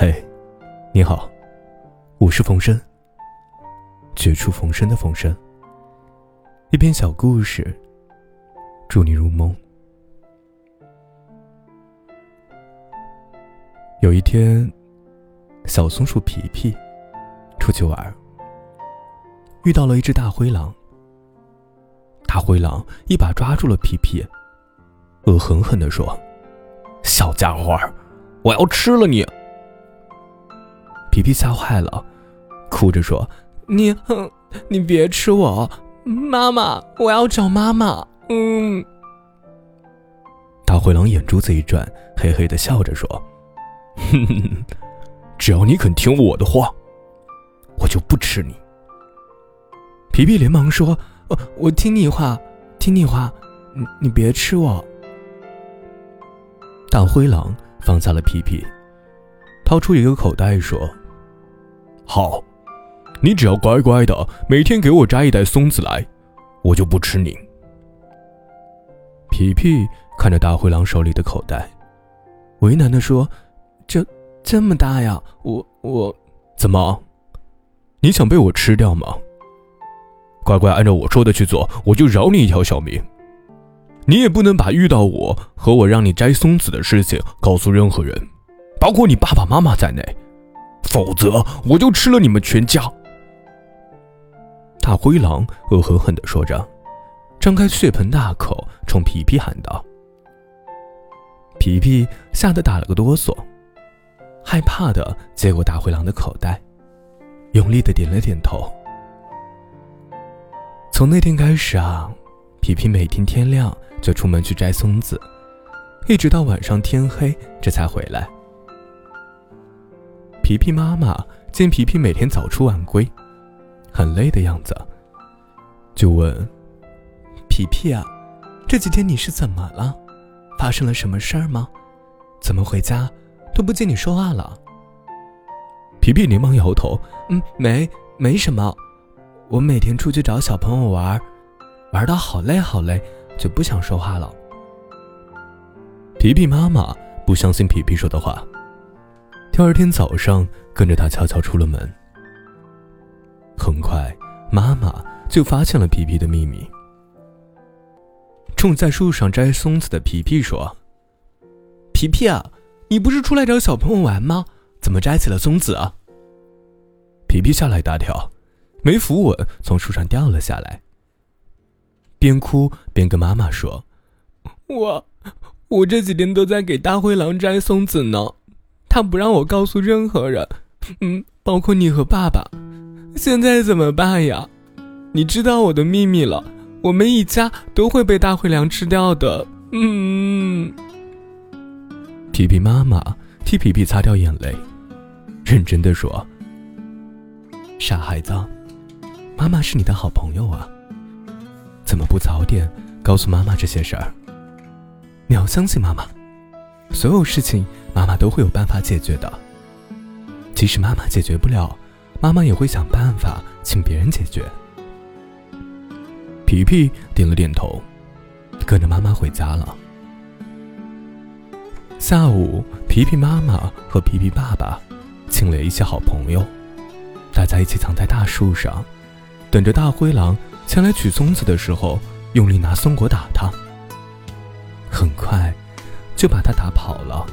嘿，你好，我是冯生。绝处逢生的冯生。一篇小故事，祝你入梦。有一天，小松鼠皮皮出去玩，遇到了一只大灰狼。大灰狼一把抓住了皮皮，恶狠狠地说：“小家伙，我要吃了你！”皮皮吓坏了，哭着说：“你，你别吃我，妈妈，我要找妈妈。”嗯。大灰狼眼珠子一转，嘿嘿的笑着说：“哼哼，只要你肯听我的话，我就不吃你。”皮皮连忙说：“我我听你话，听你话，你别吃我。”大灰狼放下了皮皮，掏出一个口袋说。好，你只要乖乖的每天给我摘一袋松子来，我就不吃你。皮皮看着大灰狼手里的口袋，为难的说：“这这么大呀，我我怎么？你想被我吃掉吗？乖乖按照我说的去做，我就饶你一条小命。你也不能把遇到我和我让你摘松子的事情告诉任何人，包括你爸爸妈妈在内。”否则，我就吃了你们全家！大灰狼恶狠狠地说着，张开血盆大口冲皮皮喊道：“皮皮吓得打了个哆嗦，害怕的接过大灰狼的口袋，用力的点了点头。从那天开始啊，皮皮每天天亮就出门去摘松子，一直到晚上天黑，这才回来。”皮皮妈妈见皮皮每天早出晚归，很累的样子，就问：“皮皮啊，这几天你是怎么了？发生了什么事儿吗？怎么回家都不见你说话了？”皮皮连忙摇头：“嗯，没，没什么。我每天出去找小朋友玩，玩到好累好累，就不想说话了。”皮皮妈妈不相信皮皮说的话。第二天早上，跟着他悄悄出了门。很快，妈妈就发现了皮皮的秘密。正在树上摘松子的皮皮说：“皮皮啊，你不是出来找小朋友玩吗？怎么摘起了松子啊？”皮皮吓了一大跳，没扶稳，从树上掉了下来，边哭边跟妈妈说：“我，我这几天都在给大灰狼摘松子呢。”他不让我告诉任何人，嗯，包括你和爸爸。现在怎么办呀？你知道我的秘密了，我们一家都会被大灰狼吃掉的。嗯。皮皮妈妈替皮皮擦掉眼泪，认真的说：“傻孩子，妈妈是你的好朋友啊，怎么不早点告诉妈妈这些事儿？你要相信妈妈，所有事情。”妈妈都会有办法解决的。即使妈妈解决不了，妈妈也会想办法请别人解决。皮皮点了点头，跟着妈妈回家了。下午，皮皮妈妈和皮皮爸爸请了一些好朋友，大家一起藏在大树上，等着大灰狼前来取松子的时候，用力拿松果打它。很快，就把他打跑了。